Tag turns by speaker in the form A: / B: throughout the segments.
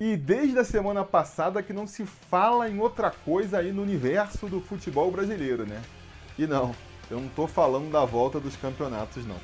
A: E desde a semana passada que não se fala em outra coisa aí no universo do futebol brasileiro, né? E não, eu não tô falando da volta dos campeonatos, não.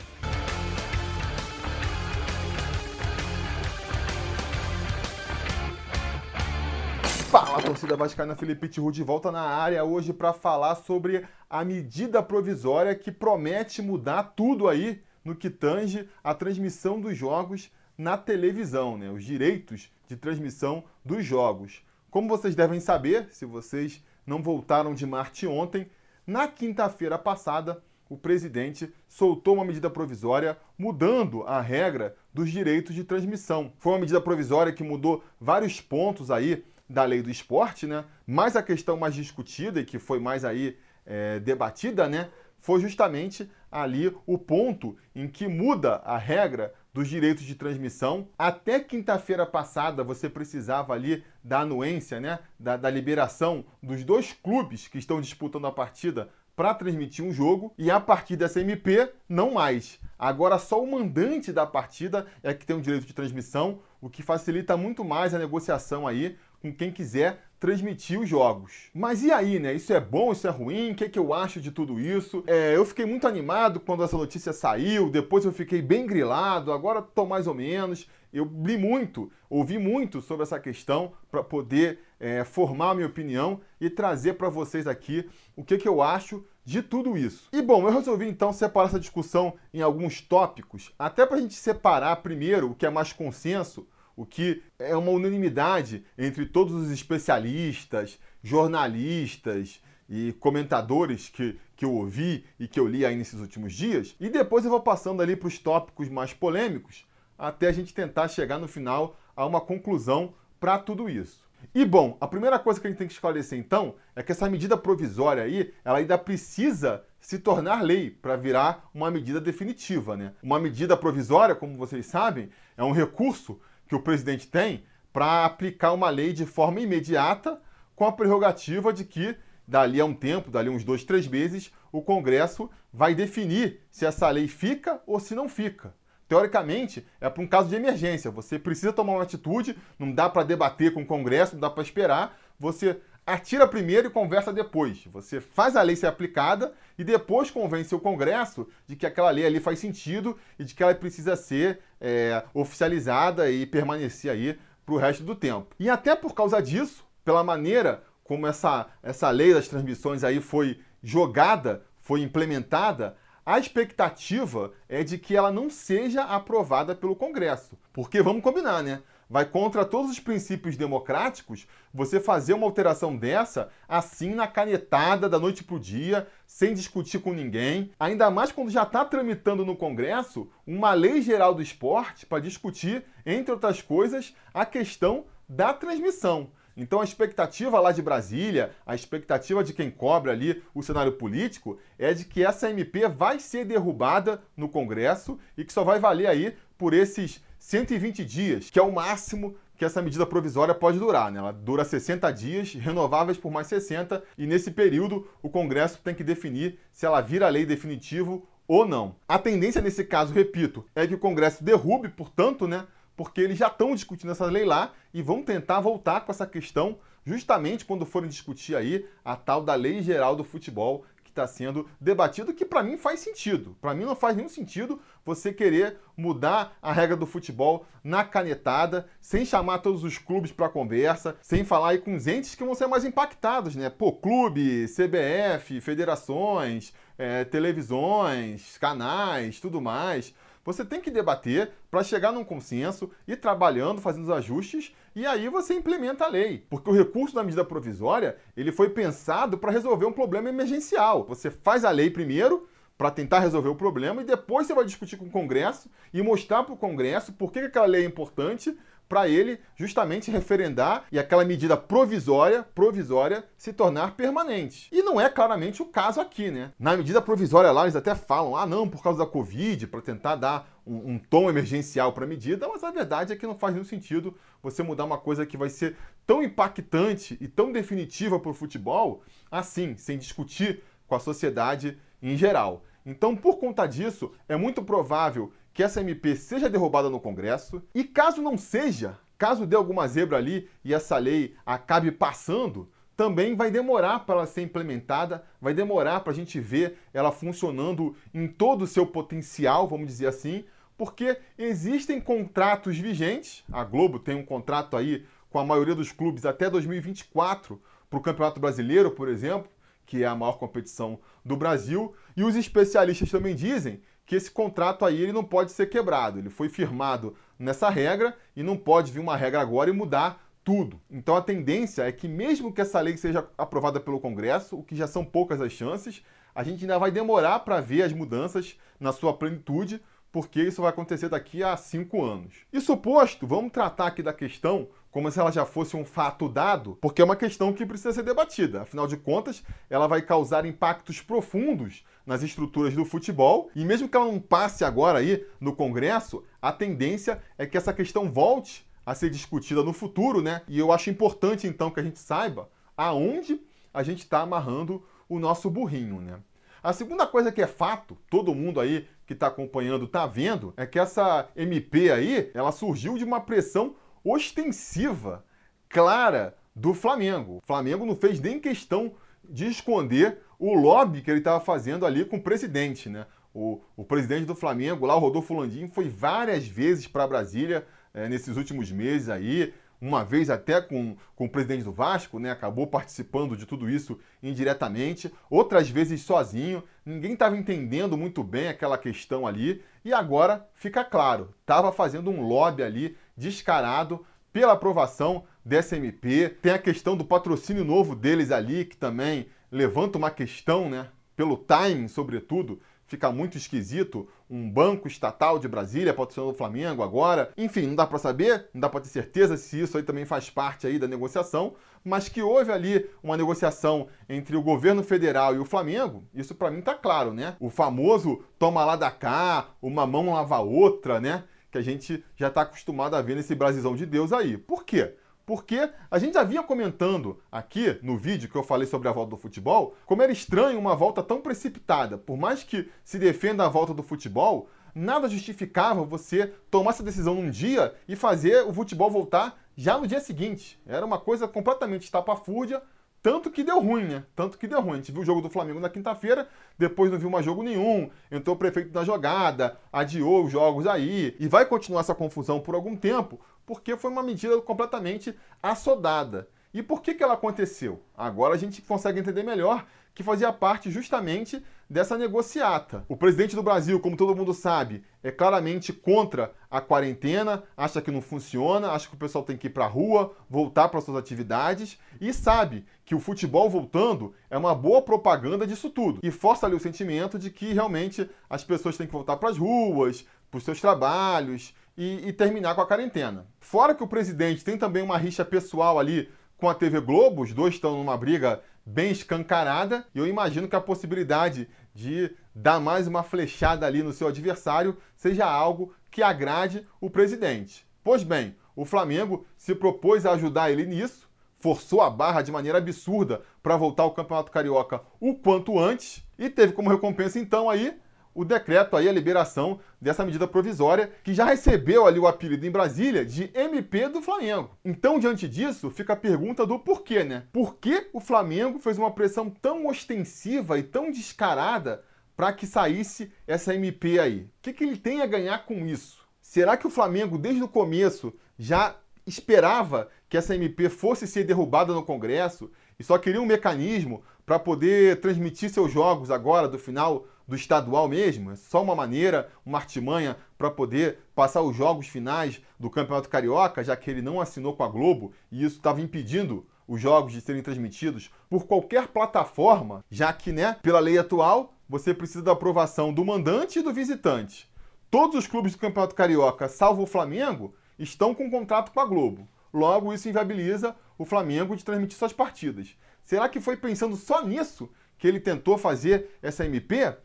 A: Fala, torcida vascaína Felipe Tiru de volta na área hoje para falar sobre a medida provisória que promete mudar tudo aí no que tange a transmissão dos jogos na televisão, né? Os direitos de transmissão dos jogos. Como vocês devem saber, se vocês não voltaram de Marte ontem, na quinta-feira passada, o presidente soltou uma medida provisória mudando a regra dos direitos de transmissão. Foi uma medida provisória que mudou vários pontos aí da lei do esporte, né? Mas a questão mais discutida e que foi mais aí é, debatida, né? Foi justamente ali o ponto em que muda a regra dos direitos de transmissão. Até quinta-feira passada você precisava ali da anuência, né? Da, da liberação dos dois clubes que estão disputando a partida para transmitir um jogo e a partir dessa MP não mais. Agora só o mandante da partida é que tem o direito de transmissão, o que facilita muito mais a negociação aí com quem quiser transmitir os jogos. Mas e aí, né? Isso é bom, isso é ruim? O que, é que eu acho de tudo isso? É, eu fiquei muito animado quando essa notícia saiu, depois eu fiquei bem grilado, agora tô mais ou menos. Eu li muito, ouvi muito sobre essa questão para poder é, formar a minha opinião e trazer para vocês aqui o que, que eu acho de tudo isso. E bom, eu resolvi então separar essa discussão em alguns tópicos, até para a gente separar primeiro o que é mais consenso o que é uma unanimidade entre todos os especialistas, jornalistas e comentadores que, que eu ouvi e que eu li aí nesses últimos dias. E depois eu vou passando ali para os tópicos mais polêmicos, até a gente tentar chegar no final a uma conclusão para tudo isso. E bom, a primeira coisa que a gente tem que esclarecer então é que essa medida provisória aí, ela ainda precisa se tornar lei para virar uma medida definitiva, né? Uma medida provisória, como vocês sabem, é um recurso que o presidente tem para aplicar uma lei de forma imediata, com a prerrogativa de que, dali a um tempo, dali a uns dois, três meses, o Congresso vai definir se essa lei fica ou se não fica. Teoricamente, é para um caso de emergência. Você precisa tomar uma atitude, não dá para debater com o Congresso, não dá para esperar. Você atira primeiro e conversa depois. Você faz a lei ser aplicada e depois convence o Congresso de que aquela lei ali faz sentido e de que ela precisa ser é, oficializada e permanecer aí para o resto do tempo. E até por causa disso, pela maneira como essa, essa lei das transmissões aí foi jogada, foi implementada, a expectativa é de que ela não seja aprovada pelo Congresso. Porque vamos combinar, né? Vai contra todos os princípios democráticos você fazer uma alteração dessa assim na canetada da noite para o dia, sem discutir com ninguém. Ainda mais quando já está tramitando no Congresso uma lei geral do esporte para discutir, entre outras coisas, a questão da transmissão. Então a expectativa lá de Brasília, a expectativa de quem cobra ali o cenário político é de que essa MP vai ser derrubada no Congresso e que só vai valer aí por esses 120 dias, que é o máximo que essa medida provisória pode durar. Né? Ela dura 60 dias, renováveis por mais 60, e nesse período o Congresso tem que definir se ela vira lei definitivo ou não. A tendência nesse caso, repito, é que o Congresso derrube, portanto, né, porque eles já estão discutindo essa lei lá e vão tentar voltar com essa questão justamente quando forem discutir aí a tal da Lei Geral do Futebol está sendo debatido, que para mim faz sentido. Para mim não faz nenhum sentido você querer mudar a regra do futebol na canetada, sem chamar todos os clubes para conversa, sem falar aí com os entes que vão ser mais impactados, né? Pô, clube, CBF, federações, é, televisões, canais, tudo mais. Você tem que debater para chegar num consenso, ir trabalhando, fazendo os ajustes e aí você implementa a lei. Porque o recurso da medida provisória, ele foi pensado para resolver um problema emergencial. Você faz a lei primeiro, para tentar resolver o problema e depois você vai discutir com o Congresso e mostrar para o Congresso por que aquela lei é importante para ele justamente referendar e aquela medida provisória, provisória, se tornar permanente. E não é claramente o caso aqui, né? Na medida provisória lá eles até falam, ah não, por causa da Covid, para tentar dar um, um tom emergencial para a medida, mas a verdade é que não faz nenhum sentido você mudar uma coisa que vai ser tão impactante e tão definitiva para o futebol, assim, sem discutir com a sociedade em geral. Então, por conta disso, é muito provável que essa MP seja derrubada no Congresso e caso não seja, caso dê alguma zebra ali e essa lei acabe passando, também vai demorar para ela ser implementada, vai demorar para a gente ver ela funcionando em todo o seu potencial, vamos dizer assim, porque existem contratos vigentes. A Globo tem um contrato aí com a maioria dos clubes até 2024 para o Campeonato Brasileiro, por exemplo, que é a maior competição do Brasil. E os especialistas também dizem que esse contrato aí ele não pode ser quebrado. Ele foi firmado nessa regra e não pode vir uma regra agora e mudar tudo. Então a tendência é que mesmo que essa lei seja aprovada pelo Congresso, o que já são poucas as chances, a gente ainda vai demorar para ver as mudanças na sua plenitude, porque isso vai acontecer daqui a cinco anos. E suposto, vamos tratar aqui da questão como se ela já fosse um fato dado, porque é uma questão que precisa ser debatida. Afinal de contas, ela vai causar impactos profundos nas estruturas do futebol, e mesmo que ela não passe agora aí no Congresso, a tendência é que essa questão volte a ser discutida no futuro, né? E eu acho importante então que a gente saiba aonde a gente está amarrando o nosso burrinho, né? A segunda coisa que é fato, todo mundo aí que está acompanhando está vendo, é que essa MP aí, ela surgiu de uma pressão ostensiva, clara, do Flamengo. O Flamengo não fez nem questão de esconder o lobby que ele estava fazendo ali com o presidente, né? O, o presidente do Flamengo, lá, o Rodolfo Landim, foi várias vezes para Brasília é, nesses últimos meses aí, uma vez até com, com o presidente do Vasco, né? Acabou participando de tudo isso indiretamente, outras vezes sozinho. Ninguém estava entendendo muito bem aquela questão ali, e agora fica claro, estava fazendo um lobby ali descarado pela aprovação dessa MP. Tem a questão do patrocínio novo deles ali, que também levanta uma questão, né? Pelo timing, sobretudo, fica muito esquisito. Um banco estatal de Brasília patrocinando o Flamengo agora. Enfim, não dá para saber, não dá para ter certeza se isso aí também faz parte aí da negociação, mas que houve ali uma negociação entre o governo federal e o Flamengo, isso para mim tá claro, né? O famoso toma lá da cá, uma mão lava a outra, né? que a gente já está acostumado a ver nesse Brasilzão de Deus aí. Por quê? Porque a gente já vinha comentando aqui no vídeo que eu falei sobre a volta do futebol, como era estranho uma volta tão precipitada. Por mais que se defenda a volta do futebol, nada justificava você tomar essa decisão num dia e fazer o futebol voltar já no dia seguinte. Era uma coisa completamente estapafúrdia, tanto que deu ruim, né? Tanto que deu ruim. A gente viu o jogo do Flamengo na quinta-feira, depois não viu mais jogo nenhum, entrou o prefeito na jogada, adiou os jogos aí, e vai continuar essa confusão por algum tempo, porque foi uma medida completamente assodada. E por que, que ela aconteceu? Agora a gente consegue entender melhor que fazia parte justamente dessa negociata. O presidente do Brasil, como todo mundo sabe, é claramente contra a quarentena, acha que não funciona, acha que o pessoal tem que ir para a rua, voltar para suas atividades e sabe que o futebol voltando é uma boa propaganda disso tudo e força ali o sentimento de que realmente as pessoas têm que voltar para as ruas, para os seus trabalhos e, e terminar com a quarentena. Fora que o presidente tem também uma rixa pessoal ali com a TV Globo, os dois estão numa briga bem escancarada, e eu imagino que a possibilidade de dar mais uma flechada ali no seu adversário seja algo que agrade o presidente. Pois bem, o Flamengo se propôs a ajudar ele nisso, forçou a barra de maneira absurda para voltar ao Campeonato Carioca o quanto antes e teve como recompensa então aí o decreto aí, a liberação dessa medida provisória, que já recebeu ali o apelido em Brasília de MP do Flamengo. Então, diante disso, fica a pergunta do porquê, né? Por que o Flamengo fez uma pressão tão ostensiva e tão descarada para que saísse essa MP aí? O que, que ele tem a ganhar com isso? Será que o Flamengo, desde o começo, já esperava que essa MP fosse ser derrubada no Congresso e só queria um mecanismo para poder transmitir seus jogos agora do final do estadual mesmo, é só uma maneira, uma artimanha para poder passar os jogos finais do Campeonato Carioca, já que ele não assinou com a Globo e isso estava impedindo os jogos de serem transmitidos por qualquer plataforma, já que, né, pela lei atual, você precisa da aprovação do mandante e do visitante. Todos os clubes do Campeonato Carioca, salvo o Flamengo, estão com contrato com a Globo. Logo, isso inviabiliza o Flamengo de transmitir suas partidas. Será que foi pensando só nisso que ele tentou fazer essa MP?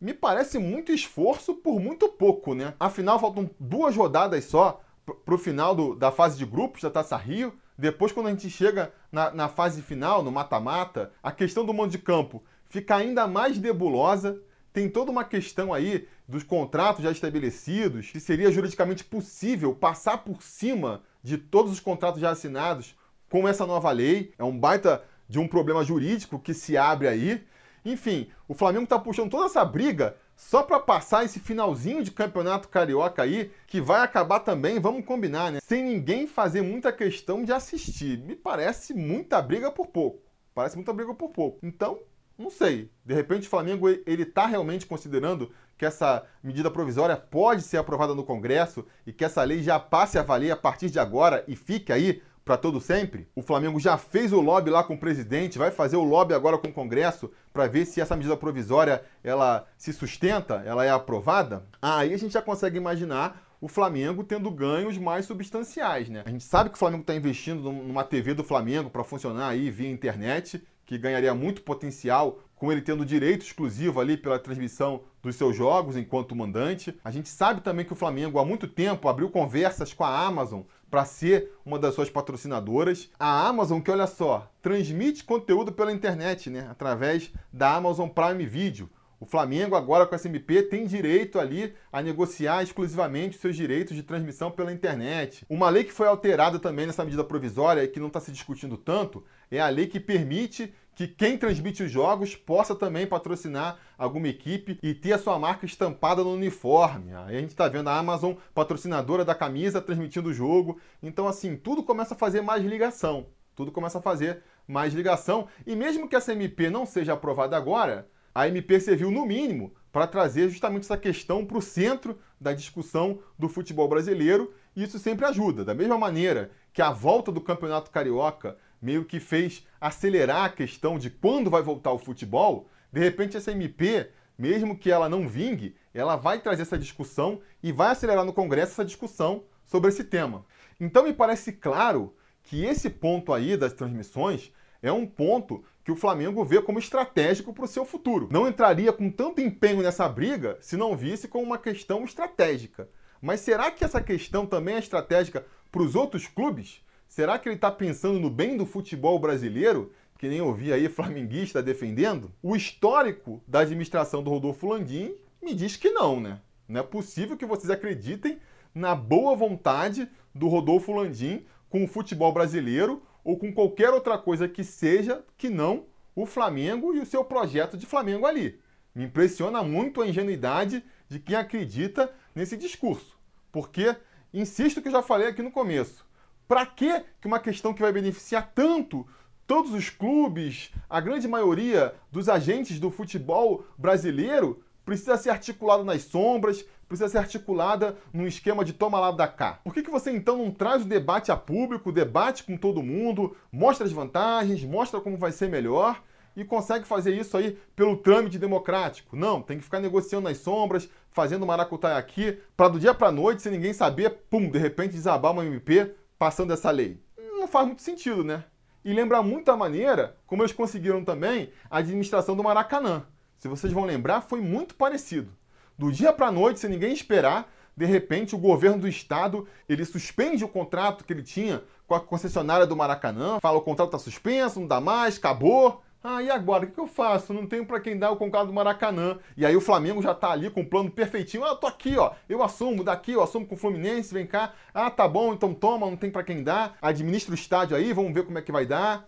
A: Me parece muito esforço por muito pouco, né? Afinal, faltam duas rodadas só para o final do, da fase de grupos da Taça Rio. Depois, quando a gente chega na, na fase final, no mata-mata, a questão do mando de campo fica ainda mais nebulosa. Tem toda uma questão aí dos contratos já estabelecidos, se seria juridicamente possível passar por cima de todos os contratos já assinados com essa nova lei. É um baita de um problema jurídico que se abre aí. Enfim, o Flamengo está puxando toda essa briga só para passar esse finalzinho de campeonato carioca aí, que vai acabar também, vamos combinar, né? Sem ninguém fazer muita questão de assistir. Me parece muita briga por pouco. Parece muita briga por pouco. Então, não sei. De repente o Flamengo ele está realmente considerando que essa medida provisória pode ser aprovada no Congresso e que essa lei já passe a valer a partir de agora e fique aí para todo sempre? O Flamengo já fez o lobby lá com o presidente, vai fazer o lobby agora com o Congresso para ver se essa medida provisória ela se sustenta, ela é aprovada? Aí a gente já consegue imaginar o Flamengo tendo ganhos mais substanciais, né? A gente sabe que o Flamengo está investindo numa TV do Flamengo para funcionar aí via internet, que ganharia muito potencial com ele tendo direito exclusivo ali pela transmissão dos seus jogos enquanto mandante. A gente sabe também que o Flamengo há muito tempo abriu conversas com a Amazon para ser uma das suas patrocinadoras. A Amazon, que olha só, transmite conteúdo pela internet, né, através da Amazon Prime Video. O Flamengo agora com a SMP tem direito ali a negociar exclusivamente os seus direitos de transmissão pela internet. Uma lei que foi alterada também nessa medida provisória e que não está se discutindo tanto é a lei que permite que quem transmite os jogos possa também patrocinar alguma equipe e ter a sua marca estampada no uniforme. Aí a gente está vendo a Amazon, patrocinadora da camisa, transmitindo o jogo. Então, assim, tudo começa a fazer mais ligação. Tudo começa a fazer mais ligação. E mesmo que essa MP não seja aprovada agora, a MP serviu, no mínimo, para trazer justamente essa questão para o centro da discussão do futebol brasileiro. E isso sempre ajuda. Da mesma maneira que a volta do Campeonato Carioca meio que fez acelerar a questão de quando vai voltar o futebol, de repente essa MP, mesmo que ela não vingue, ela vai trazer essa discussão e vai acelerar no Congresso essa discussão sobre esse tema. Então me parece claro que esse ponto aí das transmissões é um ponto que o Flamengo vê como estratégico para o seu futuro. Não entraria com tanto empenho nessa briga se não visse como uma questão estratégica. Mas será que essa questão também é estratégica para os outros clubes? Será que ele está pensando no bem do futebol brasileiro? Que nem ouvi aí flamenguista defendendo? O histórico da administração do Rodolfo Landim me diz que não, né? Não é possível que vocês acreditem na boa vontade do Rodolfo Landim com o futebol brasileiro ou com qualquer outra coisa que seja que não o Flamengo e o seu projeto de Flamengo ali. Me impressiona muito a ingenuidade de quem acredita nesse discurso. Porque, insisto que eu já falei aqui no começo, para que uma questão que vai beneficiar tanto todos os clubes, a grande maioria dos agentes do futebol brasileiro, precisa ser articulada nas sombras, precisa ser articulada num esquema de toma lá da cá. Por que, que você então não traz o debate a público, debate com todo mundo, mostra as vantagens, mostra como vai ser melhor e consegue fazer isso aí pelo trâmite democrático? Não, tem que ficar negociando nas sombras, fazendo maracutaia aqui, para do dia para noite, sem ninguém saber, pum, de repente desabar uma MP passando essa lei? Não faz muito sentido, né? E lembra muito a maneira como eles conseguiram também a administração do Maracanã. Se vocês vão lembrar, foi muito parecido. Do dia para a noite, sem ninguém esperar, de repente o governo do estado ele suspende o contrato que ele tinha com a concessionária do Maracanã, fala o contrato está suspenso, não dá mais, acabou. Ah, e agora? O que eu faço? Não tenho para quem dar o concado do Maracanã. E aí o Flamengo já tá ali com o plano perfeitinho. Ah, eu tô aqui, ó. Eu assumo daqui, eu assumo com o Fluminense, vem cá. Ah, tá bom, então toma, não tem para quem dar. Administra o estádio aí, vamos ver como é que vai dar.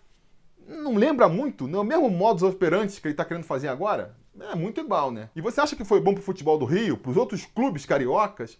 A: Não lembra muito? Não é o mesmo modus operandi que ele tá querendo fazer agora? É muito igual, né? E você acha que foi bom pro futebol do Rio, pros outros clubes cariocas,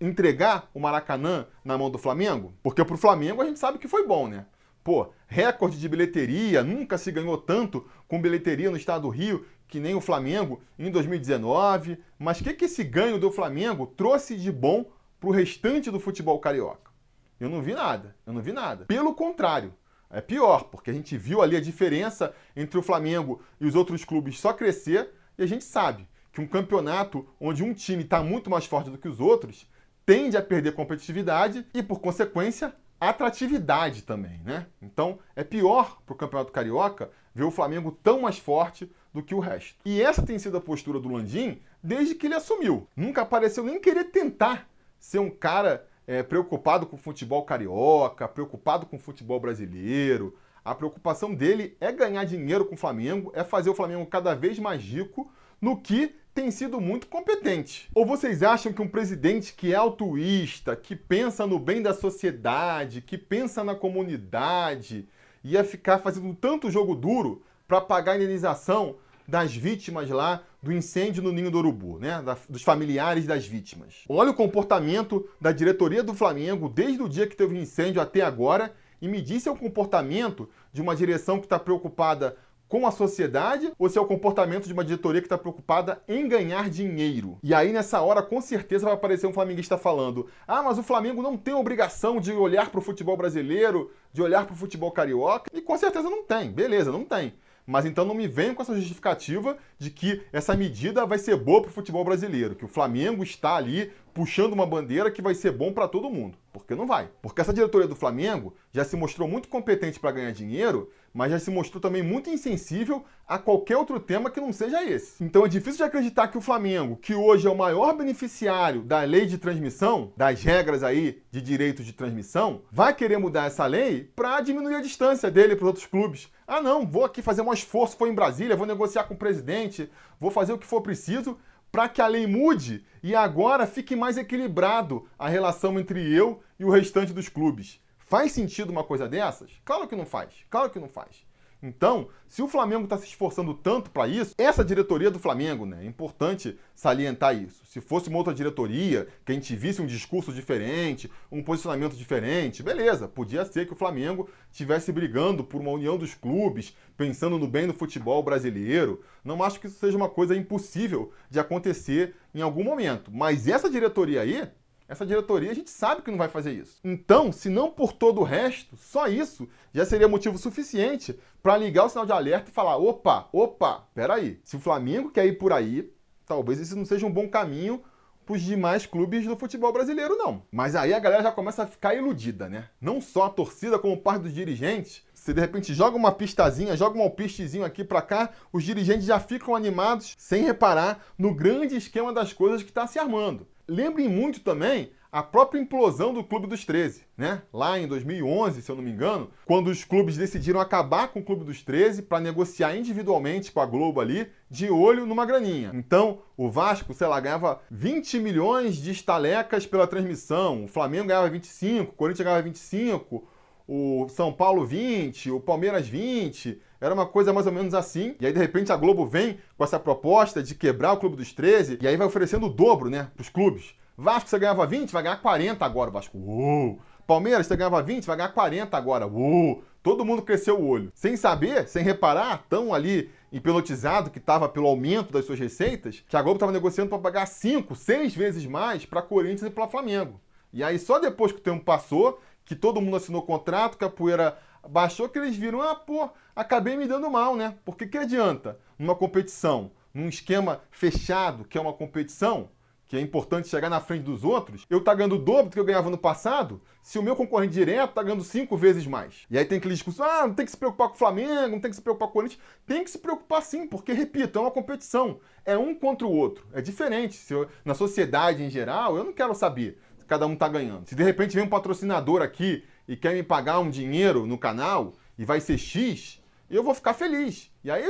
A: entregar o Maracanã na mão do Flamengo? Porque pro Flamengo a gente sabe que foi bom, né? Pô, recorde de bilheteria, nunca se ganhou tanto com bilheteria no estado do Rio que nem o Flamengo em 2019. Mas o que, que esse ganho do Flamengo trouxe de bom para o restante do futebol carioca? Eu não vi nada, eu não vi nada. Pelo contrário, é pior, porque a gente viu ali a diferença entre o Flamengo e os outros clubes só crescer e a gente sabe que um campeonato onde um time está muito mais forte do que os outros tende a perder competitividade e, por consequência, atratividade também, né? Então é pior para o Campeonato Carioca ver o Flamengo tão mais forte do que o resto. E essa tem sido a postura do Landim desde que ele assumiu. Nunca apareceu nem querer tentar ser um cara é, preocupado com o futebol carioca, preocupado com o futebol brasileiro. A preocupação dele é ganhar dinheiro com o Flamengo, é fazer o Flamengo cada vez mais rico, no que tem sido muito competente. Ou vocês acham que um presidente que é altruísta, que pensa no bem da sociedade, que pensa na comunidade, ia ficar fazendo tanto jogo duro para pagar a indenização das vítimas lá do incêndio no Ninho do Urubu, né? Da, dos familiares das vítimas. Olha o comportamento da diretoria do Flamengo desde o dia que teve o incêndio até agora e me diz se é o comportamento de uma direção que está preocupada com a sociedade ou se é o comportamento de uma diretoria que está preocupada em ganhar dinheiro. E aí, nessa hora, com certeza vai aparecer um flamenguista falando: ah, mas o Flamengo não tem obrigação de olhar para o futebol brasileiro, de olhar para o futebol carioca. E com certeza não tem, beleza, não tem. Mas então não me venham com essa justificativa de que essa medida vai ser boa para o futebol brasileiro, que o Flamengo está ali puxando uma bandeira que vai ser bom para todo mundo. Porque não vai. Porque essa diretoria do Flamengo já se mostrou muito competente para ganhar dinheiro, mas já se mostrou também muito insensível a qualquer outro tema que não seja esse. Então é difícil de acreditar que o Flamengo, que hoje é o maior beneficiário da lei de transmissão, das regras aí de direitos de transmissão, vai querer mudar essa lei para diminuir a distância dele para outros clubes. Ah, não, vou aqui fazer um esforço, vou em Brasília, vou negociar com o presidente, vou fazer o que for preciso para que a lei mude e agora fique mais equilibrado a relação entre eu e o restante dos clubes. Faz sentido uma coisa dessas? Claro que não faz. Claro que não faz. Então, se o Flamengo está se esforçando tanto para isso, essa diretoria do Flamengo, né? É importante salientar isso. Se fosse uma outra diretoria, que a gente visse um discurso diferente, um posicionamento diferente, beleza, podia ser que o Flamengo estivesse brigando por uma união dos clubes, pensando no bem do futebol brasileiro. Não acho que isso seja uma coisa impossível de acontecer em algum momento. Mas essa diretoria aí essa diretoria a gente sabe que não vai fazer isso. Então, se não por todo o resto, só isso já seria motivo suficiente para ligar o sinal de alerta e falar: opa, opa, peraí. Se o Flamengo quer ir por aí, talvez isso não seja um bom caminho para os demais clubes do futebol brasileiro, não. Mas aí a galera já começa a ficar iludida, né? Não só a torcida, como parte dos dirigentes. Se de repente joga uma pistazinha, joga um alpistezinho aqui para cá, os dirigentes já ficam animados sem reparar no grande esquema das coisas que está se armando. Lembrem muito também a própria implosão do Clube dos 13, né? Lá em 2011, se eu não me engano, quando os clubes decidiram acabar com o Clube dos 13 para negociar individualmente com a Globo ali, de olho numa graninha. Então, o Vasco, sei lá, ganhava 20 milhões de estalecas pela transmissão, o Flamengo ganhava 25, o Corinthians ganhava 25, o São Paulo 20, o Palmeiras 20, era uma coisa mais ou menos assim. E aí, de repente, a Globo vem com essa proposta de quebrar o Clube dos 13 e aí vai oferecendo o dobro, né, pros clubes. Vasco, você ganhava 20, vai ganhar 40 agora, Vasco. Uou! Palmeiras, você ganhava 20, vai ganhar 40 agora. Uou! Todo mundo cresceu o olho. Sem saber, sem reparar, tão ali hipnotizado que estava pelo aumento das suas receitas, que a Globo estava negociando para pagar 5, 6 vezes mais para Corinthians e para Flamengo. E aí, só depois que o tempo passou, que todo mundo assinou contrato, que a poeira baixou, que eles viram, ah, pô, acabei me dando mal, né? Porque que adianta numa competição, num esquema fechado, que é uma competição, que é importante chegar na frente dos outros, eu tá ganhando o dobro do que eu ganhava no passado, se o meu concorrente direto tá ganhando cinco vezes mais. E aí tem aquele discurso, ah, não tem que se preocupar com o Flamengo, não tem que se preocupar com o Corinthians. Tem que se preocupar sim, porque, repito, é uma competição. É um contra o outro. É diferente. Se eu, na sociedade em geral, eu não quero saber cada um tá ganhando. Se de repente vem um patrocinador aqui e quer me pagar um dinheiro no canal e vai ser X, eu vou ficar feliz. E aí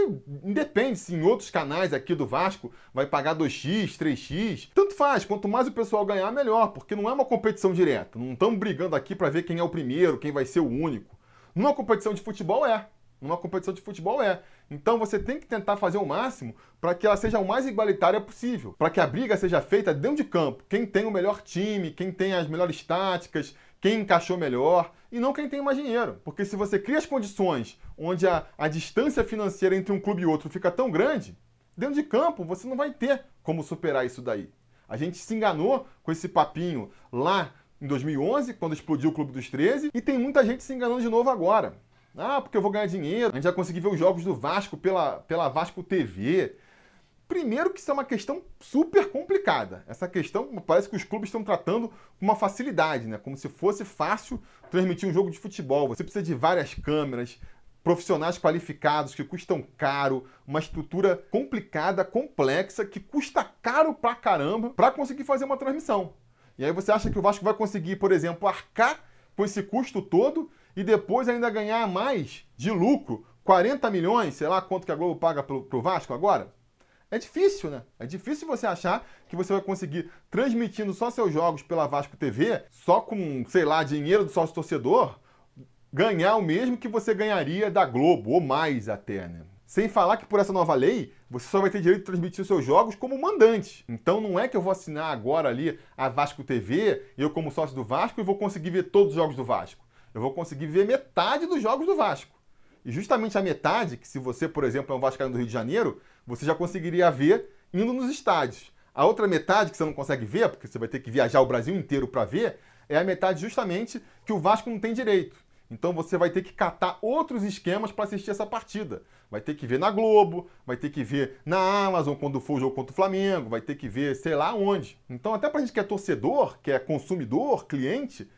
A: independe se em outros canais aqui do Vasco vai pagar 2x, 3x. Tanto faz, quanto mais o pessoal ganhar, melhor, porque não é uma competição direta. Não estamos brigando aqui para ver quem é o primeiro, quem vai ser o único. Numa competição de futebol é. Numa competição de futebol é. Então você tem que tentar fazer o máximo para que ela seja o mais igualitária possível, para que a briga seja feita dentro de campo. Quem tem o melhor time, quem tem as melhores táticas, quem encaixou melhor e não quem tem mais dinheiro. Porque se você cria as condições onde a, a distância financeira entre um clube e outro fica tão grande, dentro de campo você não vai ter como superar isso daí. A gente se enganou com esse papinho lá em 2011, quando explodiu o Clube dos 13, e tem muita gente se enganando de novo agora. Ah, porque eu vou ganhar dinheiro. A gente já conseguiu ver os jogos do Vasco pela, pela Vasco TV. Primeiro que isso é uma questão super complicada. Essa questão parece que os clubes estão tratando com uma facilidade, né? Como se fosse fácil transmitir um jogo de futebol. Você precisa de várias câmeras, profissionais qualificados que custam caro, uma estrutura complicada, complexa, que custa caro pra caramba para conseguir fazer uma transmissão. E aí você acha que o Vasco vai conseguir, por exemplo, arcar com esse custo todo e depois ainda ganhar mais de lucro, 40 milhões, sei lá quanto que a Globo paga pro, pro Vasco agora? É difícil, né? É difícil você achar que você vai conseguir transmitindo só seus jogos pela Vasco TV, só com, sei lá, dinheiro do sócio torcedor, ganhar o mesmo que você ganharia da Globo, ou mais até, né? Sem falar que por essa nova lei, você só vai ter direito de transmitir seus jogos como mandante. Então não é que eu vou assinar agora ali a Vasco TV, eu como sócio do Vasco, e vou conseguir ver todos os jogos do Vasco. Eu vou conseguir ver metade dos jogos do Vasco. E justamente a metade, que se você, por exemplo, é um Vascaíno do Rio de Janeiro, você já conseguiria ver indo nos estádios. A outra metade que você não consegue ver, porque você vai ter que viajar o Brasil inteiro para ver, é a metade justamente que o Vasco não tem direito. Então você vai ter que catar outros esquemas para assistir essa partida. Vai ter que ver na Globo, vai ter que ver na Amazon quando for o jogo contra o Flamengo, vai ter que ver sei lá onde. Então até para a gente que é torcedor, que é consumidor, cliente,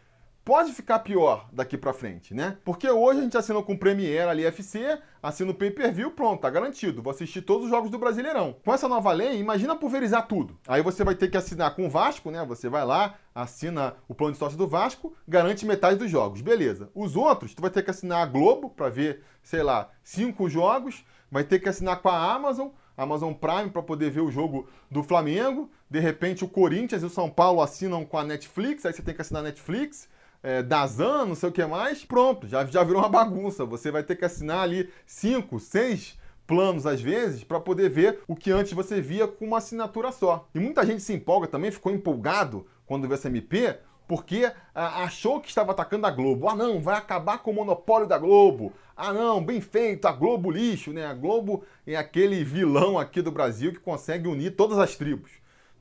A: pode ficar pior daqui para frente, né? Porque hoje a gente assina com o Premiere ali FC, assina o pay-per-view, pronto, tá garantido. Vou assistir todos os jogos do Brasileirão. Com essa nova lei, imagina pulverizar tudo. Aí você vai ter que assinar com o Vasco, né? Você vai lá, assina o plano de sócio do Vasco, garante metade dos jogos. Beleza. Os outros, tu vai ter que assinar a Globo para ver, sei lá, cinco jogos, vai ter que assinar com a Amazon, Amazon Prime para poder ver o jogo do Flamengo. De repente o Corinthians e o São Paulo assinam com a Netflix, aí você tem que assinar a Netflix é, Dazan, não sei o que mais, pronto, já, já virou uma bagunça. Você vai ter que assinar ali cinco, seis planos às vezes para poder ver o que antes você via com uma assinatura só. E muita gente se empolga também, ficou empolgado quando viu essa MP, porque ah, achou que estava atacando a Globo. Ah, não, vai acabar com o monopólio da Globo. Ah, não, bem feito, a Globo lixo, né? A Globo é aquele vilão aqui do Brasil que consegue unir todas as tribos.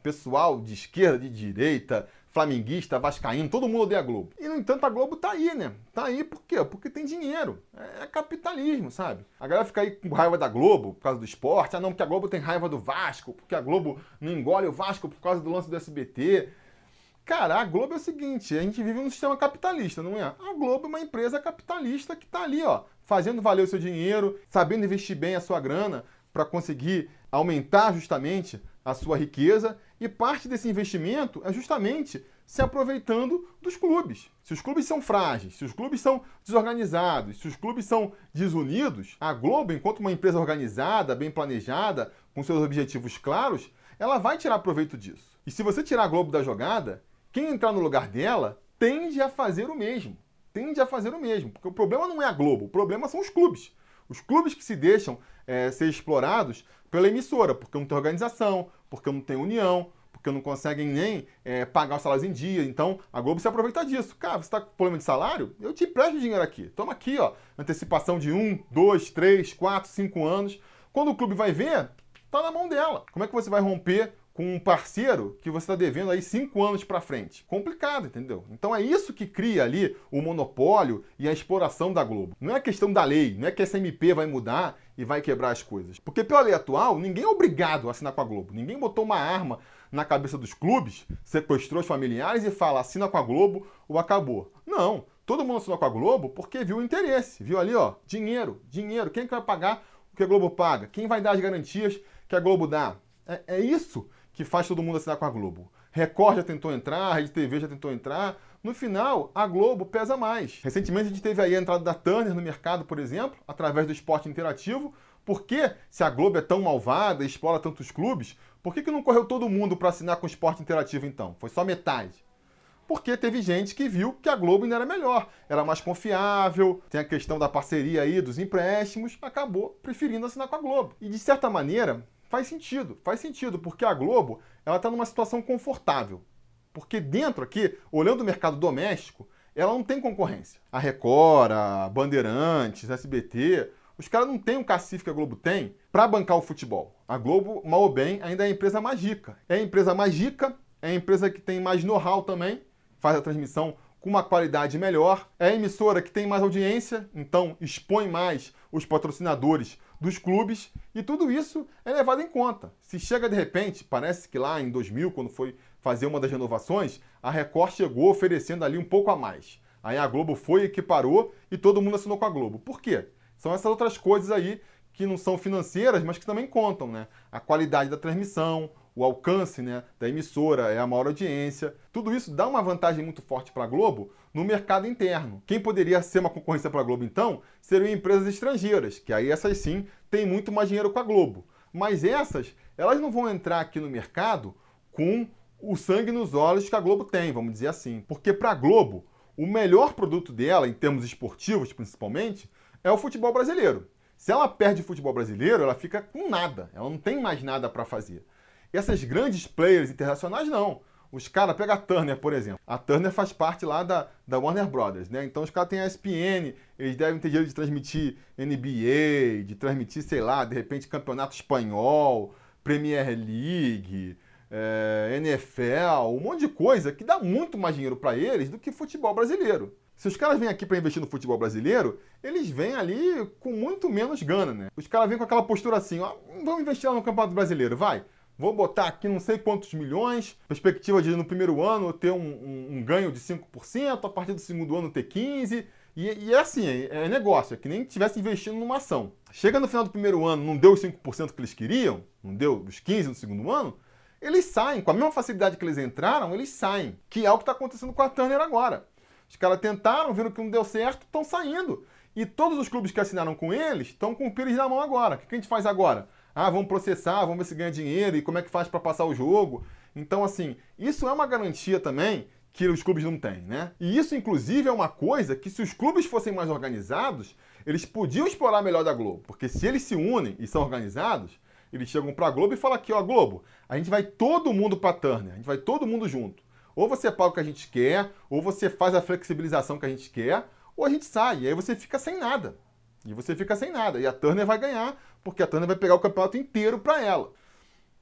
A: Pessoal de esquerda, de direita, flamenguista, vascaíno, todo mundo odeia a Globo. E, no entanto, a Globo tá aí, né? Tá aí por quê? Porque tem dinheiro. É, é capitalismo, sabe? A galera fica aí com raiva da Globo por causa do esporte. Ah, não, porque a Globo tem raiva do Vasco, porque a Globo não engole o Vasco por causa do lance do SBT. Cara, a Globo é o seguinte, a gente vive num sistema capitalista, não é? A Globo é uma empresa capitalista que tá ali, ó, fazendo valer o seu dinheiro, sabendo investir bem a sua grana para conseguir aumentar justamente a sua riqueza e parte desse investimento é justamente se aproveitando dos clubes. Se os clubes são frágeis, se os clubes são desorganizados, se os clubes são desunidos, a Globo, enquanto uma empresa organizada, bem planejada, com seus objetivos claros, ela vai tirar proveito disso. E se você tirar a Globo da jogada, quem entrar no lugar dela tende a fazer o mesmo. Tende a fazer o mesmo. Porque o problema não é a Globo, o problema são os clubes. Os clubes que se deixam é, ser explorados pela emissora, porque não tem organização, porque não tem união, porque não conseguem nem é, pagar os salários em dia. Então a Globo se aproveita disso. Cara, você está com problema de salário? Eu te empresto dinheiro aqui. Toma aqui, ó. Antecipação de um, dois, três, quatro, cinco anos. Quando o clube vai ver, tá na mão dela. Como é que você vai romper com um parceiro que você está devendo aí cinco anos para frente. Complicado, entendeu? Então é isso que cria ali o monopólio e a exploração da Globo. Não é questão da lei, não é que essa MP vai mudar e vai quebrar as coisas. Porque pela lei atual, ninguém é obrigado a assinar com a Globo. Ninguém botou uma arma na cabeça dos clubes, sequestrou os familiares e fala assina com a Globo ou acabou. Não, todo mundo assinou com a Globo porque viu o interesse, viu ali, ó, dinheiro, dinheiro. Quem que vai pagar o que a Globo paga? Quem vai dar as garantias que a Globo dá? É, é isso que faz todo mundo assinar com a Globo. Record já tentou entrar, a Rede TV já tentou entrar. No final, a Globo pesa mais. Recentemente a gente teve aí a entrada da Turner no mercado, por exemplo, através do esporte interativo. Por que, se a Globo é tão malvada e explora tantos clubes, por que, que não correu todo mundo para assinar com o esporte interativo então? Foi só metade. Porque teve gente que viu que a Globo ainda era melhor, era mais confiável, tem a questão da parceria aí, dos empréstimos, acabou preferindo assinar com a Globo. E de certa maneira, faz sentido, faz sentido, porque a Globo ela está numa situação confortável. Porque dentro aqui, olhando o mercado doméstico, ela não tem concorrência. A Record, a Bandeirantes, a SBT, os caras não têm o cacife que a Globo tem para bancar o futebol. A Globo, mal ou bem, ainda é a empresa mais rica. É a empresa mais rica, é a empresa que tem mais know-how também, faz a transmissão com uma qualidade melhor, é a emissora que tem mais audiência, então expõe mais os patrocinadores dos clubes e tudo isso é levado em conta. Se chega de repente, parece que lá em 2000, quando foi fazer uma das renovações, a Record chegou oferecendo ali um pouco a mais. Aí a Globo foi, equiparou e todo mundo assinou com a Globo. Por quê? São essas outras coisas aí que não são financeiras, mas que também contam, né? A qualidade da transmissão, o alcance né, da emissora, é a maior audiência. Tudo isso dá uma vantagem muito forte para a Globo no mercado interno. Quem poderia ser uma concorrência para a Globo, então, seriam empresas estrangeiras, que aí essas sim têm muito mais dinheiro com a Globo. Mas essas, elas não vão entrar aqui no mercado com o sangue nos olhos que a Globo tem, vamos dizer assim. Porque para a Globo, o melhor produto dela, em termos esportivos principalmente, é o futebol brasileiro. Se ela perde o futebol brasileiro, ela fica com nada. Ela não tem mais nada para fazer. E essas grandes players internacionais, não. Os caras, pega a Turner, por exemplo. A Turner faz parte lá da, da Warner Brothers, né? Então os caras têm a ESPN, eles devem ter direito de transmitir NBA, de transmitir, sei lá, de repente, campeonato espanhol, Premier League, é, eh, NFL, um monte de coisa que dá muito mais dinheiro para eles do que futebol brasileiro. Se os caras vêm aqui para investir no futebol brasileiro, eles vêm ali com muito menos gana, né? Os caras vêm com aquela postura assim, ó, vamos investir lá no Campeonato Brasileiro, vai. Vou botar aqui não sei quantos milhões, perspectiva de no primeiro ano ter um, um, um ganho de 5%, a partir do segundo ano ter 15%. E, e é assim, é, é, negócio, é que nem tivesse investindo numa ação. Chega no final do primeiro ano, não deu os 5% que eles queriam, não deu os 15% no segundo ano, eles saem, com a mesma facilidade que eles entraram, eles saem. Que é o que está acontecendo com a Turner agora. Os caras tentaram, viram que não deu certo, estão saindo. E todos os clubes que assinaram com eles estão com o pires na mão agora. O que a gente faz agora? Ah, vamos processar, vamos ver se ganha dinheiro e como é que faz para passar o jogo. Então, assim, isso é uma garantia também que os clubes não têm, né? E isso, inclusive, é uma coisa que, se os clubes fossem mais organizados, eles podiam explorar melhor da Globo. Porque se eles se unem e são organizados, eles chegam para a Globo e falam aqui, ó, Globo, a gente vai todo mundo para Turner, a gente vai todo mundo junto. Ou você paga o que a gente quer, ou você faz a flexibilização que a gente quer, ou a gente sai. E aí você fica sem nada. E você fica sem nada. E a Turner vai ganhar, porque a Turner vai pegar o campeonato inteiro para ela.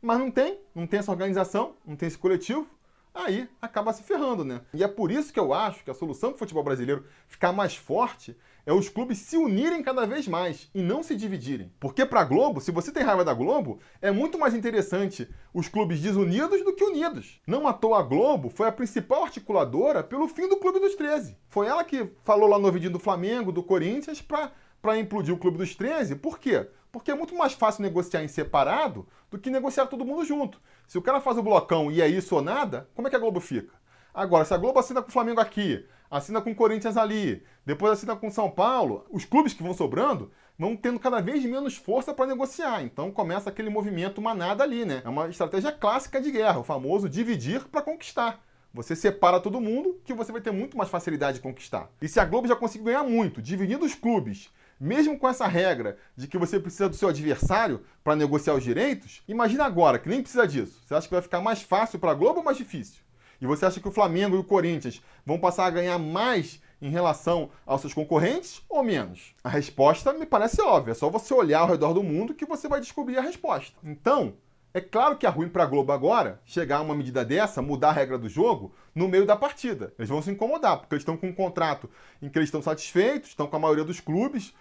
A: Mas não tem, não tem essa organização, não tem esse coletivo, aí acaba se ferrando, né? E é por isso que eu acho que a solução para o futebol brasileiro ficar mais forte é os clubes se unirem cada vez mais e não se dividirem. Porque para a Globo, se você tem raiva da Globo, é muito mais interessante os clubes desunidos do que unidos. Não à toa a Globo foi a principal articuladora pelo fim do Clube dos 13. Foi ela que falou lá no ouvidinho do Flamengo, do Corinthians, para para implodir o Clube dos 13. Por quê? Porque é muito mais fácil negociar em separado do que negociar todo mundo junto. Se o cara faz o blocão e é isso ou nada, como é que a Globo fica? Agora, se a Globo assina com o Flamengo aqui, assina com o Corinthians ali, depois assina com o São Paulo, os clubes que vão sobrando vão tendo cada vez menos força para negociar. Então começa aquele movimento manada ali, né? É uma estratégia clássica de guerra, o famoso dividir para conquistar. Você separa todo mundo que você vai ter muito mais facilidade de conquistar. E se a Globo já conseguiu ganhar muito, dividindo os clubes mesmo com essa regra de que você precisa do seu adversário para negociar os direitos, imagina agora que nem precisa disso. Você acha que vai ficar mais fácil para a Globo ou mais difícil? E você acha que o Flamengo e o Corinthians vão passar a ganhar mais em relação aos seus concorrentes ou menos? A resposta me parece óbvia, é só você olhar ao redor do mundo que você vai descobrir a resposta. Então, é claro que é ruim para a Globo agora chegar a uma medida dessa, mudar a regra do jogo no meio da partida. Eles vão se incomodar, porque eles estão com um contrato em que eles estão satisfeitos, estão com a maioria dos clubes,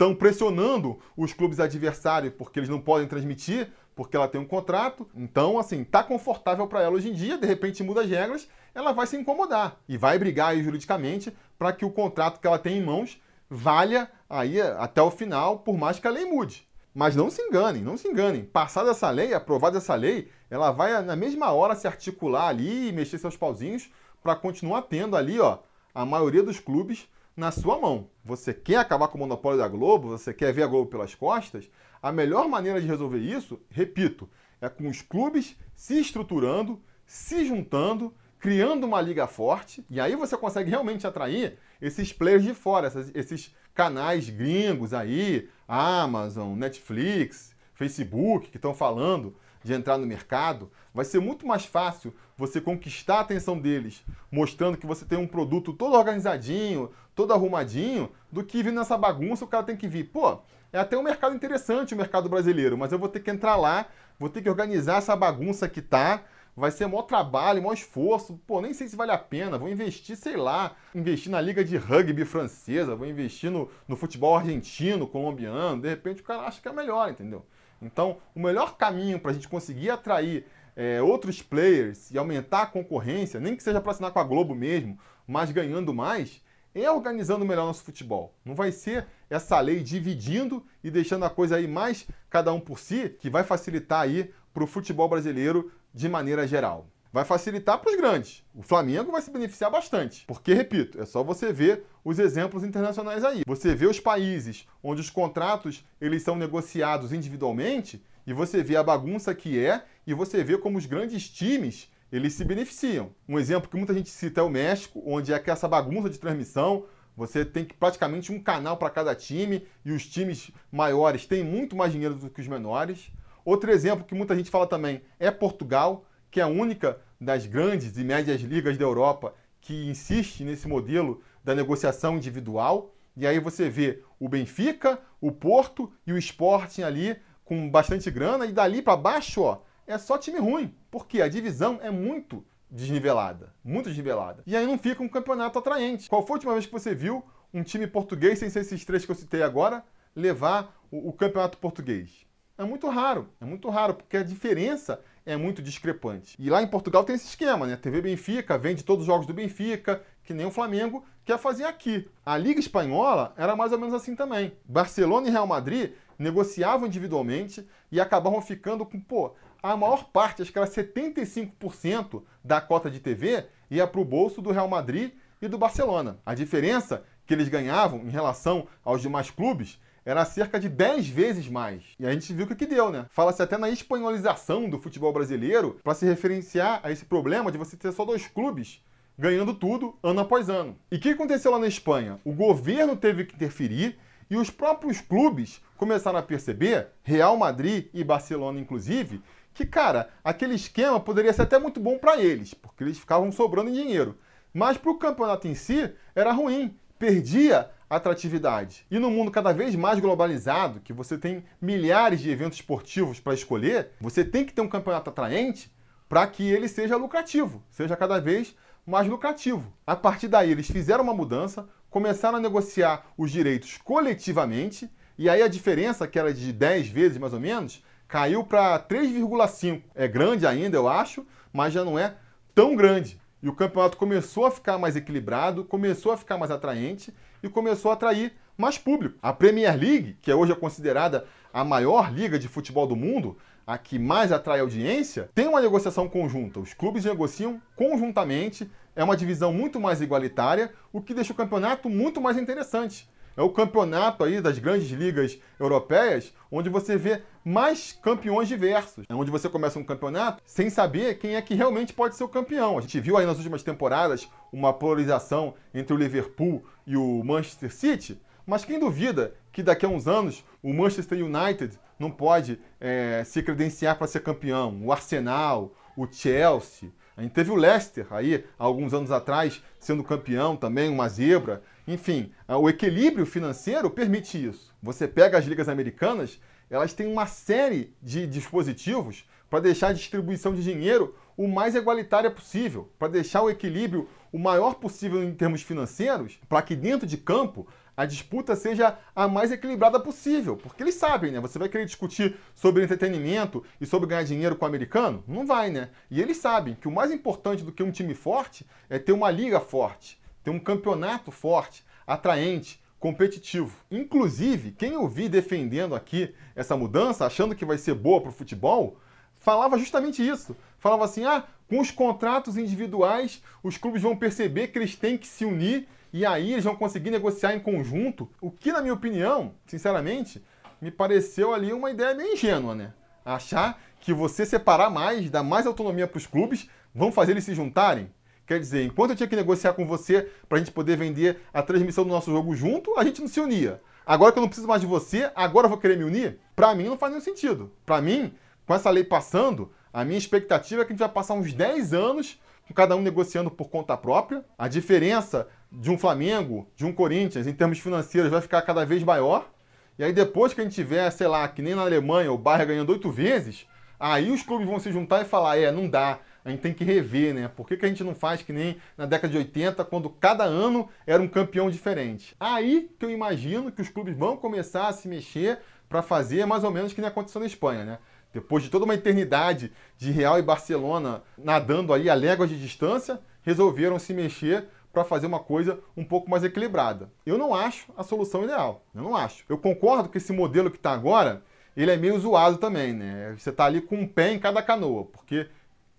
A: estão pressionando os clubes adversários porque eles não podem transmitir, porque ela tem um contrato. Então, assim, tá confortável para ela hoje em dia, de repente muda as regras, ela vai se incomodar e vai brigar juridicamente para que o contrato que ela tem em mãos valha aí até o final, por mais que a lei mude. Mas não se enganem, não se enganem. Passada essa lei, aprovada essa lei, ela vai na mesma hora se articular ali e mexer seus pauzinhos para continuar tendo ali, ó, a maioria dos clubes na sua mão. Você quer acabar com o monopólio da Globo? Você quer ver a Globo pelas costas? A melhor maneira de resolver isso, repito, é com os clubes se estruturando, se juntando, criando uma liga forte, e aí você consegue realmente atrair esses players de fora, esses, canais gringos aí, Amazon, Netflix, Facebook, que estão falando de entrar no mercado, vai ser muito mais fácil você conquistar a atenção deles, mostrando que você tem um produto todo organizadinho, todo arrumadinho, do que vir nessa bagunça, o cara tem que vir. Pô, é até um mercado interessante o mercado brasileiro, mas eu vou ter que entrar lá, vou ter que organizar essa bagunça que tá, vai ser maior trabalho, maior esforço. Pô, nem sei se vale a pena. Vou investir, sei lá, investir na liga de rugby francesa, vou investir no, no futebol argentino, colombiano. De repente o cara acha que é melhor, entendeu? Então, o melhor caminho para a gente conseguir atrair é, outros players e aumentar a concorrência, nem que seja para assinar com a Globo mesmo, mas ganhando mais, é organizando melhor nosso futebol. Não vai ser essa lei dividindo e deixando a coisa aí mais cada um por si, que vai facilitar aí para o futebol brasileiro de maneira geral vai facilitar para os grandes. O Flamengo vai se beneficiar bastante, porque, repito, é só você ver os exemplos internacionais aí. Você vê os países onde os contratos eles são negociados individualmente e você vê a bagunça que é e você vê como os grandes times eles se beneficiam. Um exemplo que muita gente cita é o México, onde é que essa bagunça de transmissão, você tem que praticamente um canal para cada time e os times maiores têm muito mais dinheiro do que os menores. Outro exemplo que muita gente fala também é Portugal, que é a única das grandes e médias ligas da Europa que insiste nesse modelo da negociação individual. E aí você vê o Benfica, o Porto e o Sporting ali com bastante grana e dali para baixo, ó, é só time ruim, porque a divisão é muito desnivelada, muito desnivelada. E aí não fica um campeonato atraente. Qual foi a última vez que você viu um time português, sem ser esses três que eu citei agora, levar o, o campeonato português? É muito raro, é muito raro, porque a diferença é muito discrepante. E lá em Portugal tem esse esquema, né? TV Benfica vende todos os jogos do Benfica, que nem o Flamengo quer fazer aqui. A Liga Espanhola era mais ou menos assim também. Barcelona e Real Madrid negociavam individualmente e acabavam ficando com, pô, a maior parte, acho que era 75% da cota de TV ia para o bolso do Real Madrid e do Barcelona. A diferença que eles ganhavam em relação aos demais clubes era cerca de 10 vezes mais. E a gente viu o que, que deu, né? Fala-se até na espanholização do futebol brasileiro para se referenciar a esse problema de você ter só dois clubes ganhando tudo ano após ano. E o que aconteceu lá na Espanha? O governo teve que interferir e os próprios clubes começaram a perceber, Real Madrid e Barcelona inclusive, que, cara, aquele esquema poderia ser até muito bom para eles, porque eles ficavam sobrando em dinheiro. Mas para o campeonato em si, era ruim, perdia atratividade. E no mundo cada vez mais globalizado, que você tem milhares de eventos esportivos para escolher, você tem que ter um campeonato atraente para que ele seja lucrativo, seja cada vez mais lucrativo. A partir daí, eles fizeram uma mudança, começaram a negociar os direitos coletivamente, e aí a diferença, que era de 10 vezes mais ou menos, caiu para 3,5. É grande ainda, eu acho, mas já não é tão grande. E o campeonato começou a ficar mais equilibrado, começou a ficar mais atraente e começou a atrair mais público. A Premier League, que hoje é considerada a maior liga de futebol do mundo, a que mais atrai audiência, tem uma negociação conjunta. Os clubes negociam conjuntamente, é uma divisão muito mais igualitária, o que deixa o campeonato muito mais interessante. É o campeonato aí das grandes ligas europeias, onde você vê mais campeões diversos. É onde você começa um campeonato sem saber quem é que realmente pode ser o campeão. A gente viu aí nas últimas temporadas uma polarização entre o Liverpool e o Manchester City, mas quem duvida que daqui a uns anos o Manchester United não pode é, se credenciar para ser campeão? O Arsenal, o Chelsea. A gente teve o Leicester aí, alguns anos atrás, sendo campeão também, uma zebra. Enfim, o equilíbrio financeiro permite isso. Você pega as ligas americanas, elas têm uma série de dispositivos para deixar a distribuição de dinheiro o mais igualitária possível, para deixar o equilíbrio o maior possível em termos financeiros, para que dentro de campo a disputa seja a mais equilibrada possível. Porque eles sabem, né? Você vai querer discutir sobre entretenimento e sobre ganhar dinheiro com o americano? Não vai, né? E eles sabem que o mais importante do que um time forte é ter uma liga forte ter um campeonato forte, atraente, competitivo. Inclusive, quem eu vi defendendo aqui essa mudança, achando que vai ser boa para o futebol, falava justamente isso. Falava assim: ah, com os contratos individuais, os clubes vão perceber que eles têm que se unir e aí eles vão conseguir negociar em conjunto. O que, na minha opinião, sinceramente, me pareceu ali uma ideia meio ingênua, né? Achar que você separar mais, dar mais autonomia para os clubes, vão fazer eles se juntarem. Quer dizer, enquanto eu tinha que negociar com você para a gente poder vender a transmissão do nosso jogo junto, a gente não se unia. Agora que eu não preciso mais de você, agora eu vou querer me unir? Para mim não faz nenhum sentido. Para mim, com essa lei passando, a minha expectativa é que a gente vai passar uns 10 anos com cada um negociando por conta própria. A diferença de um Flamengo, de um Corinthians, em termos financeiros, vai ficar cada vez maior. E aí depois que a gente tiver, sei lá, que nem na Alemanha, o Bayern ganhando oito vezes, aí os clubes vão se juntar e falar, é, não dá, a gente tem que rever, né? Por que, que a gente não faz que nem na década de 80, quando cada ano era um campeão diferente? Aí que eu imagino que os clubes vão começar a se mexer para fazer mais ou menos que nem aconteceu na Espanha, né? Depois de toda uma eternidade de Real e Barcelona nadando aí a léguas de distância, resolveram se mexer para fazer uma coisa um pouco mais equilibrada. Eu não acho a solução ideal. Eu não acho. Eu concordo que esse modelo que está agora, ele é meio zoado também, né? Você está ali com um pé em cada canoa, porque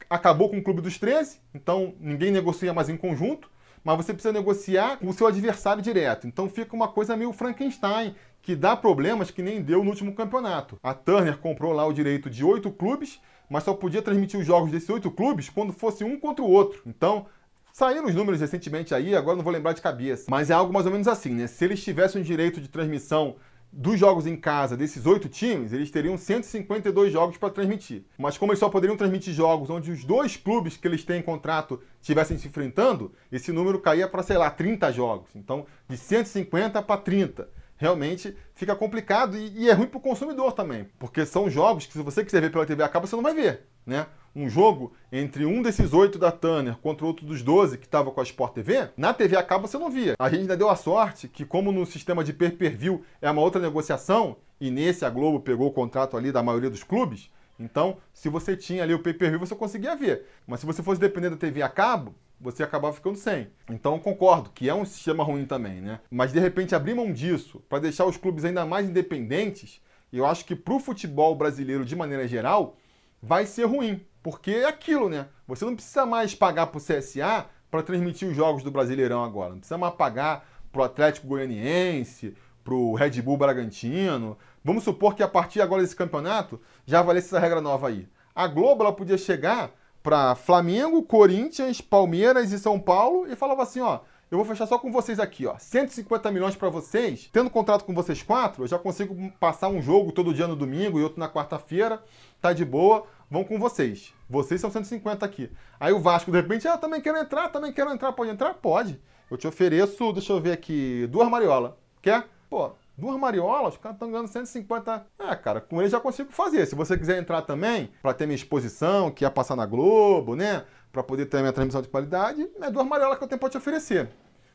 A: acabou com o Clube dos 13, então ninguém negocia mais em conjunto, mas você precisa negociar com o seu adversário direto. Então fica uma coisa meio Frankenstein, que dá problemas que nem deu no último campeonato. A Turner comprou lá o direito de oito clubes, mas só podia transmitir os jogos desses oito clubes quando fosse um contra o outro. Então, saíram os números recentemente aí, agora não vou lembrar de cabeça. Mas é algo mais ou menos assim, né? Se eles tivessem o direito de transmissão dos jogos em casa desses oito times, eles teriam 152 jogos para transmitir. Mas como eles só poderiam transmitir jogos onde os dois clubes que eles têm contrato estivessem se enfrentando, esse número caía para, sei lá, 30 jogos. Então, de 150 para 30 realmente fica complicado e, e é ruim para o consumidor também, porque são jogos que se você quiser ver pela TV a cabo, você não vai ver, né? Um jogo entre um desses oito da Turner contra outro dos 12 que estava com a Sport TV, na TV a cabo você não via. A gente ainda deu a sorte que, como no sistema de pay-per-view é uma outra negociação, e nesse a Globo pegou o contrato ali da maioria dos clubes, então, se você tinha ali o pay-per-view, você conseguia ver. Mas se você fosse depender da TV a cabo, você acabava ficando sem. Então concordo que é um sistema ruim também, né? Mas de repente abrir mão disso para deixar os clubes ainda mais independentes, eu acho que para o futebol brasileiro de maneira geral vai ser ruim, porque é aquilo, né? Você não precisa mais pagar para o CSA para transmitir os jogos do Brasileirão agora, não precisa mais pagar para o Atlético Goianiense, para o Red Bull Bragantino. Vamos supor que a partir agora desse campeonato já valesse essa regra nova aí. A Globo ela podia chegar para Flamengo, Corinthians, Palmeiras e São Paulo e falava assim, ó, eu vou fechar só com vocês aqui, ó, 150 milhões para vocês. Tendo contrato com vocês quatro, eu já consigo passar um jogo todo dia no domingo e outro na quarta-feira, tá de boa. Vão com vocês. Vocês são 150 aqui. Aí o Vasco, de repente, ah, também quero entrar, também quero entrar. Pode entrar? Pode. Eu te ofereço, deixa eu ver aqui, duas mariolas. Quer? Pô, duas mariolas, os caras estão ganhando 150. É, cara, com ele já consigo fazer. Se você quiser entrar também, para ter minha exposição, que ia passar na Globo, né? Para poder ter minha transmissão de qualidade, é duas mariolas que eu tenho para te oferecer.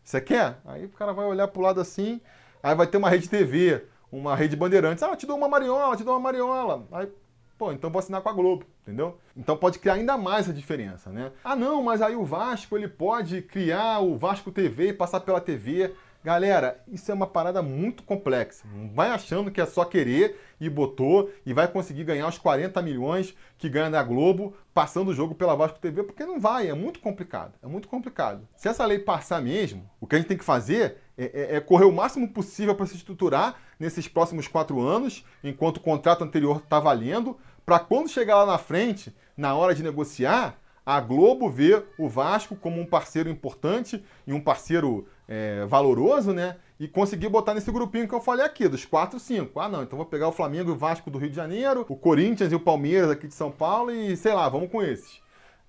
A: Você quer? Aí o cara vai olhar pro lado assim, aí vai ter uma rede TV, uma rede Bandeirantes. Ah, te dou uma mariola, te dou uma mariola. Aí, pô, então vou assinar com a Globo, entendeu? Então pode criar ainda mais a diferença, né? Ah, não, mas aí o Vasco, ele pode criar o Vasco TV e passar pela TV. Galera, isso é uma parada muito complexa. Não vai achando que é só querer e botou e vai conseguir ganhar os 40 milhões que ganha na Globo passando o jogo pela Vasco TV, porque não vai, é muito complicado. É muito complicado. Se essa lei passar mesmo, o que a gente tem que fazer é, é, é correr o máximo possível para se estruturar nesses próximos quatro anos, enquanto o contrato anterior está valendo, para quando chegar lá na frente, na hora de negociar, a Globo vê o Vasco como um parceiro importante e um parceiro é, valoroso, né? E conseguir botar nesse grupinho que eu falei aqui, dos 4, 5. Ah, não, então vou pegar o Flamengo e o Vasco do Rio de Janeiro, o Corinthians e o Palmeiras aqui de São Paulo e sei lá, vamos com esses.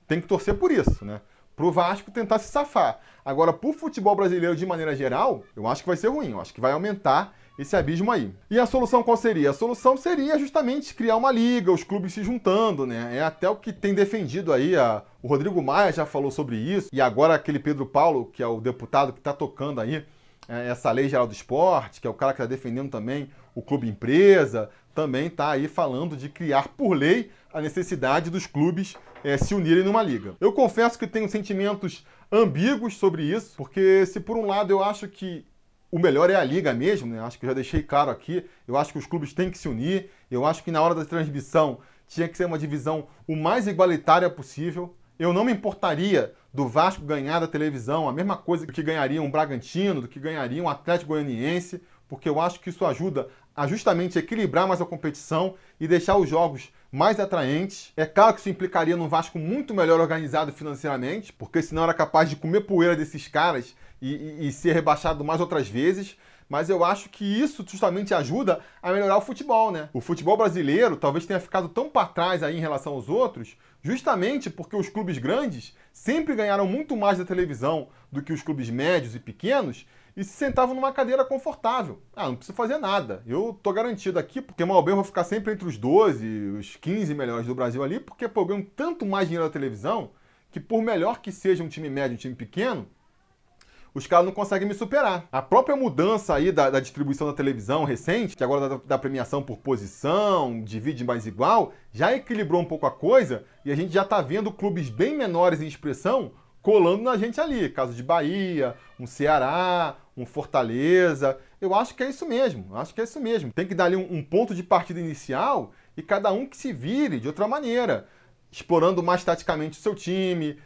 A: Tem que torcer por isso, né? Pro Vasco tentar se safar. Agora, pro futebol brasileiro de maneira geral, eu acho que vai ser ruim. Eu acho que vai aumentar esse abismo aí. E a solução qual seria? A solução seria justamente criar uma liga, os clubes se juntando, né? É até o que tem defendido aí, a... o Rodrigo Maia já falou sobre isso, e agora aquele Pedro Paulo, que é o deputado que está tocando aí é, essa lei geral do esporte, que é o cara que está defendendo também o clube empresa, também está aí falando de criar por lei a necessidade dos clubes é, se unirem numa liga. Eu confesso que tenho sentimentos ambíguos sobre isso, porque se por um lado eu acho que o melhor é a liga mesmo, né? Acho que já deixei claro aqui. Eu acho que os clubes têm que se unir. Eu acho que na hora da transmissão tinha que ser uma divisão o mais igualitária possível. Eu não me importaria do Vasco ganhar da televisão a mesma coisa que ganharia um Bragantino, do que ganharia um Atlético Goianiense, porque eu acho que isso ajuda a justamente equilibrar mais a competição e deixar os jogos mais atraentes. É claro que isso implicaria num Vasco muito melhor organizado financeiramente, porque senão era capaz de comer poeira desses caras e, e, ser rebaixado mais outras vezes mas eu acho que isso justamente ajuda a melhorar o futebol, né? O futebol brasileiro talvez tenha ficado tão para trás aí em relação aos outros, justamente porque os clubes grandes sempre ganharam muito mais da televisão do que os clubes médios e pequenos e se sentavam numa cadeira confortável. Ah, não preciso fazer nada. Eu tô garantido aqui, porque mal bem eu vou ficar sempre entre os 12, os 15 melhores do Brasil ali, porque pô, eu ganho tanto mais dinheiro da televisão que por melhor que seja um time médio, um time pequeno, os caras não conseguem me superar. A própria mudança aí da, da distribuição da televisão recente, que agora dá, dá premiação por posição, divide mais igual, já equilibrou um pouco a coisa e a gente já tá vendo clubes bem menores em expressão colando na gente ali. Caso de Bahia, um Ceará, um Fortaleza. Eu acho que é isso mesmo. Acho que é isso mesmo. Tem que dar ali um, um ponto de partida inicial e cada um que se vire de outra maneira explorando mais taticamente o seu time,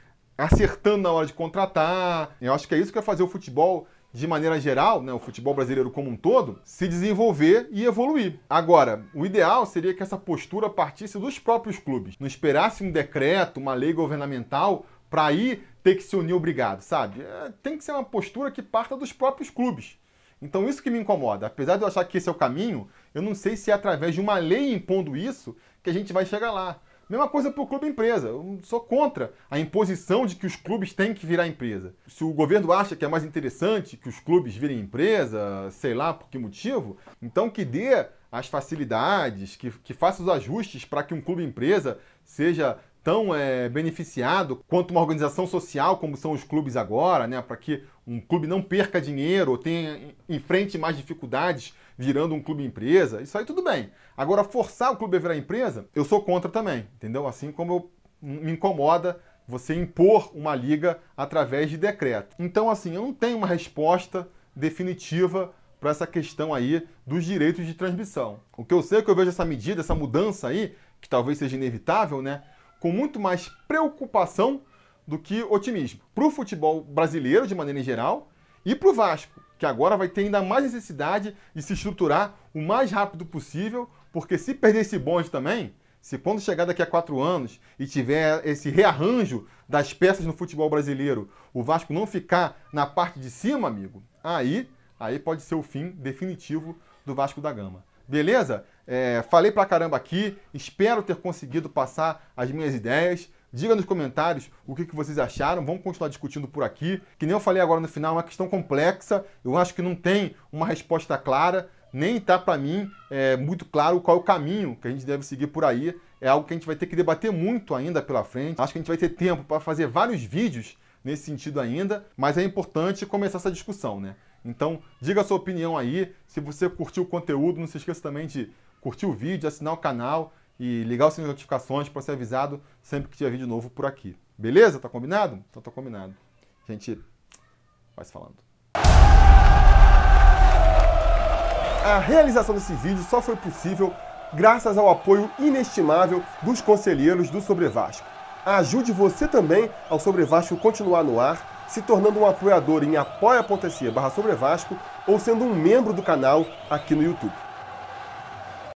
A: acertando na hora de contratar. Eu acho que é isso que vai fazer o futebol de maneira geral, né, o futebol brasileiro como um todo, se desenvolver e evoluir. Agora, o ideal seria que essa postura partisse dos próprios clubes, não esperasse um decreto, uma lei governamental para aí ter que se unir obrigado, sabe? É, tem que ser uma postura que parta dos próprios clubes. Então isso que me incomoda. Apesar de eu achar que esse é o caminho, eu não sei se é através de uma lei impondo isso que a gente vai chegar lá. Mesma coisa para o clube empresa. Eu sou contra a imposição de que os clubes têm que virar empresa. Se o governo acha que é mais interessante que os clubes virem empresa, sei lá por que motivo, então que dê as facilidades, que, que faça os ajustes para que um clube empresa seja tão é, beneficiado quanto uma organização social como são os clubes agora, né, para que um clube não perca dinheiro ou tenha enfrente mais dificuldades virando um clube empresa, isso aí tudo bem. Agora forçar o clube a virar empresa, eu sou contra também, entendeu? Assim como eu, me incomoda você impor uma liga através de decreto. Então assim, eu não tenho uma resposta definitiva para essa questão aí dos direitos de transmissão. O que eu sei é que eu vejo essa medida, essa mudança aí, que talvez seja inevitável, né? com muito mais preocupação do que otimismo. Para o futebol brasileiro, de maneira geral, e para o Vasco, que agora vai ter ainda mais necessidade de se estruturar o mais rápido possível, porque se perder esse bonde também, se quando chegar daqui a quatro anos e tiver esse rearranjo das peças no futebol brasileiro, o Vasco não ficar na parte de cima, amigo, aí, aí pode ser o fim definitivo do Vasco da Gama. Beleza? É, falei pra caramba aqui, espero ter conseguido passar as minhas ideias. Diga nos comentários o que, que vocês acharam, vamos continuar discutindo por aqui. Que nem eu falei agora no final, é uma questão complexa, eu acho que não tem uma resposta clara, nem está para mim é, muito claro qual é o caminho que a gente deve seguir por aí. É algo que a gente vai ter que debater muito ainda pela frente. Acho que a gente vai ter tempo para fazer vários vídeos nesse sentido ainda, mas é importante começar essa discussão, né? Então, diga a sua opinião aí. Se você curtiu o conteúdo, não se esqueça também de curtir o vídeo, assinar o canal e ligar o sininho de notificações para ser avisado sempre que tiver vídeo novo por aqui. Beleza? Tá combinado? Então tá combinado. A gente vai se falando. A realização desse vídeo só foi possível graças ao apoio inestimável dos conselheiros do Sobre Vasco. Ajude você também ao Sobre Vasco continuar no ar se tornando um apoiador em apoia.se barra ou sendo um membro do canal aqui no YouTube.